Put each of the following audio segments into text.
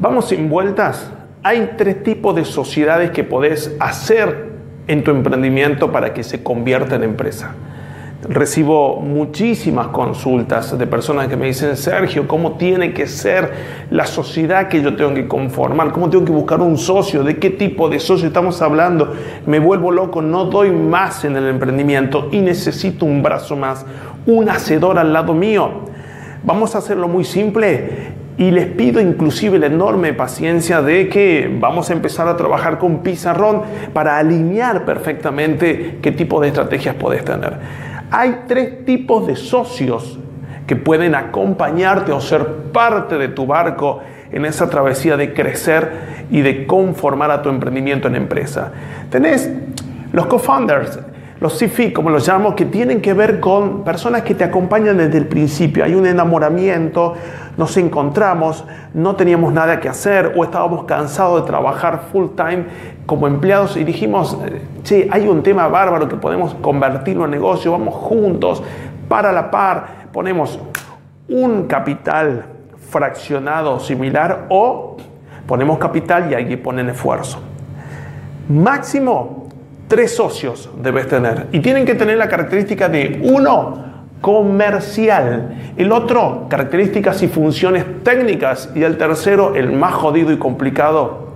Vamos sin vueltas. Hay tres tipos de sociedades que podés hacer en tu emprendimiento para que se convierta en empresa. Recibo muchísimas consultas de personas que me dicen, Sergio, ¿cómo tiene que ser la sociedad que yo tengo que conformar? ¿Cómo tengo que buscar un socio? ¿De qué tipo de socio estamos hablando? Me vuelvo loco, no doy más en el emprendimiento y necesito un brazo más, un hacedor al lado mío. Vamos a hacerlo muy simple y les pido inclusive la enorme paciencia de que vamos a empezar a trabajar con pizarrón para alinear perfectamente qué tipo de estrategias podés tener. Hay tres tipos de socios que pueden acompañarte o ser parte de tu barco en esa travesía de crecer y de conformar a tu emprendimiento en empresa. Tenés los co-founders, los CFI, como los llamo, que tienen que ver con personas que te acompañan desde el principio. Hay un enamoramiento, nos encontramos, no teníamos nada que hacer o estábamos cansados de trabajar full time como empleados y dijimos, che, hay un tema bárbaro que podemos convertirlo en negocio, vamos juntos, para la par, ponemos un capital fraccionado similar o ponemos capital y alguien pone esfuerzo. Máximo tres socios debes tener. Y tienen que tener la característica de uno, comercial. El otro, características y funciones técnicas. Y el tercero, el más jodido y complicado,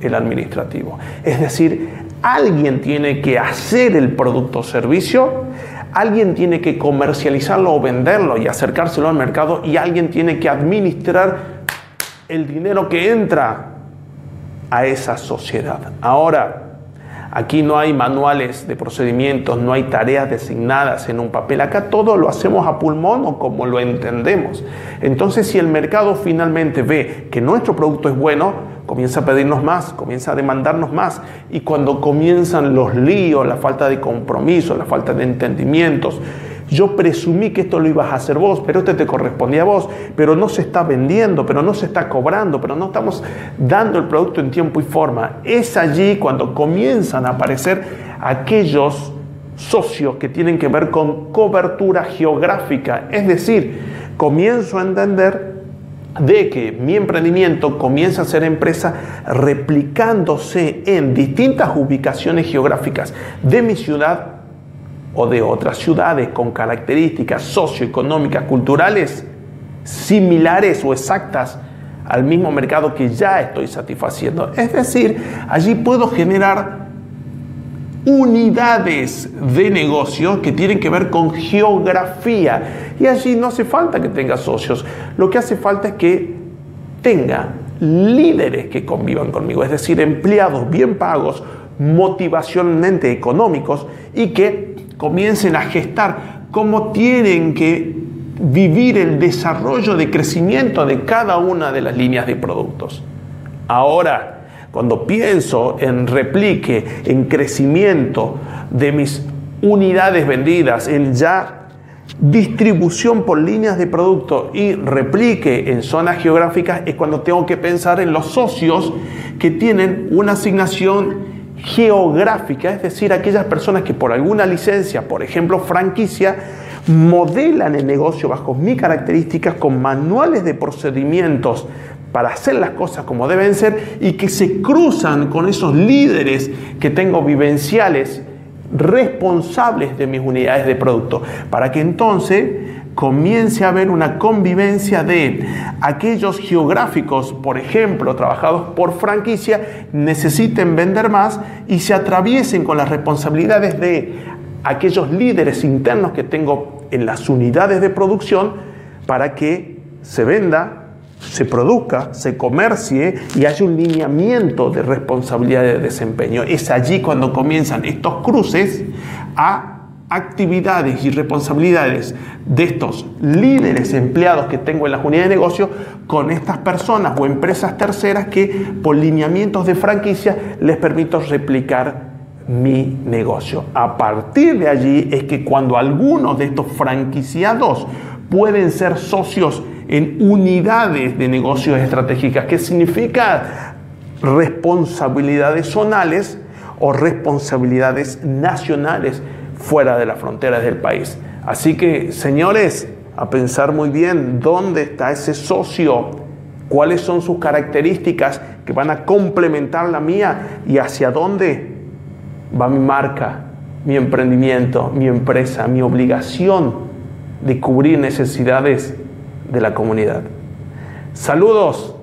el administrativo. Es decir, alguien tiene que hacer el producto o servicio, alguien tiene que comercializarlo o venderlo y acercárselo al mercado y alguien tiene que administrar el dinero que entra a esa sociedad. Ahora, Aquí no hay manuales de procedimientos, no hay tareas designadas en un papel. Acá todo lo hacemos a pulmón o como lo entendemos. Entonces, si el mercado finalmente ve que nuestro producto es bueno, comienza a pedirnos más, comienza a demandarnos más. Y cuando comienzan los líos, la falta de compromiso, la falta de entendimientos, yo presumí que esto lo ibas a hacer vos, pero este te correspondía a vos, pero no se está vendiendo, pero no se está cobrando, pero no estamos dando el producto en tiempo y forma. Es allí cuando comienzan a aparecer aquellos socios que tienen que ver con cobertura geográfica, es decir, comienzo a entender de que mi emprendimiento comienza a ser empresa replicándose en distintas ubicaciones geográficas de mi ciudad o de otras ciudades con características socioeconómicas, culturales similares o exactas al mismo mercado que ya estoy satisfaciendo. Es decir, allí puedo generar unidades de negocio que tienen que ver con geografía. Y allí no hace falta que tenga socios. Lo que hace falta es que tenga líderes que convivan conmigo, es decir, empleados bien pagos, motivacionalmente económicos y que comiencen a gestar cómo tienen que vivir el desarrollo de crecimiento de cada una de las líneas de productos. Ahora, cuando pienso en replique, en crecimiento de mis unidades vendidas, en ya distribución por líneas de producto y replique en zonas geográficas, es cuando tengo que pensar en los socios que tienen una asignación geográfica, es decir, aquellas personas que por alguna licencia, por ejemplo franquicia, modelan el negocio bajo mis características con manuales de procedimientos para hacer las cosas como deben ser y que se cruzan con esos líderes que tengo vivenciales responsables de mis unidades de producto, para que entonces comience a haber una convivencia de aquellos geográficos, por ejemplo, trabajados por franquicia, necesiten vender más y se atraviesen con las responsabilidades de aquellos líderes internos que tengo en las unidades de producción para que se venda, se produzca, se comercie y haya un lineamiento de responsabilidad de desempeño. Es allí cuando comienzan estos cruces a actividades y responsabilidades de estos líderes empleados que tengo en la unidades de negocio con estas personas o empresas terceras que por lineamientos de franquicia les permito replicar mi negocio. A partir de allí es que cuando algunos de estos franquiciados pueden ser socios en unidades de negocios estratégicas, que significa responsabilidades zonales o responsabilidades nacionales fuera de las fronteras del país. Así que, señores, a pensar muy bien dónde está ese socio cuáles son sus características que van a complementar la mía y hacia dónde va mi marca, mi emprendimiento, mi empresa, mi obligación de cubrir necesidades de la comunidad. Saludos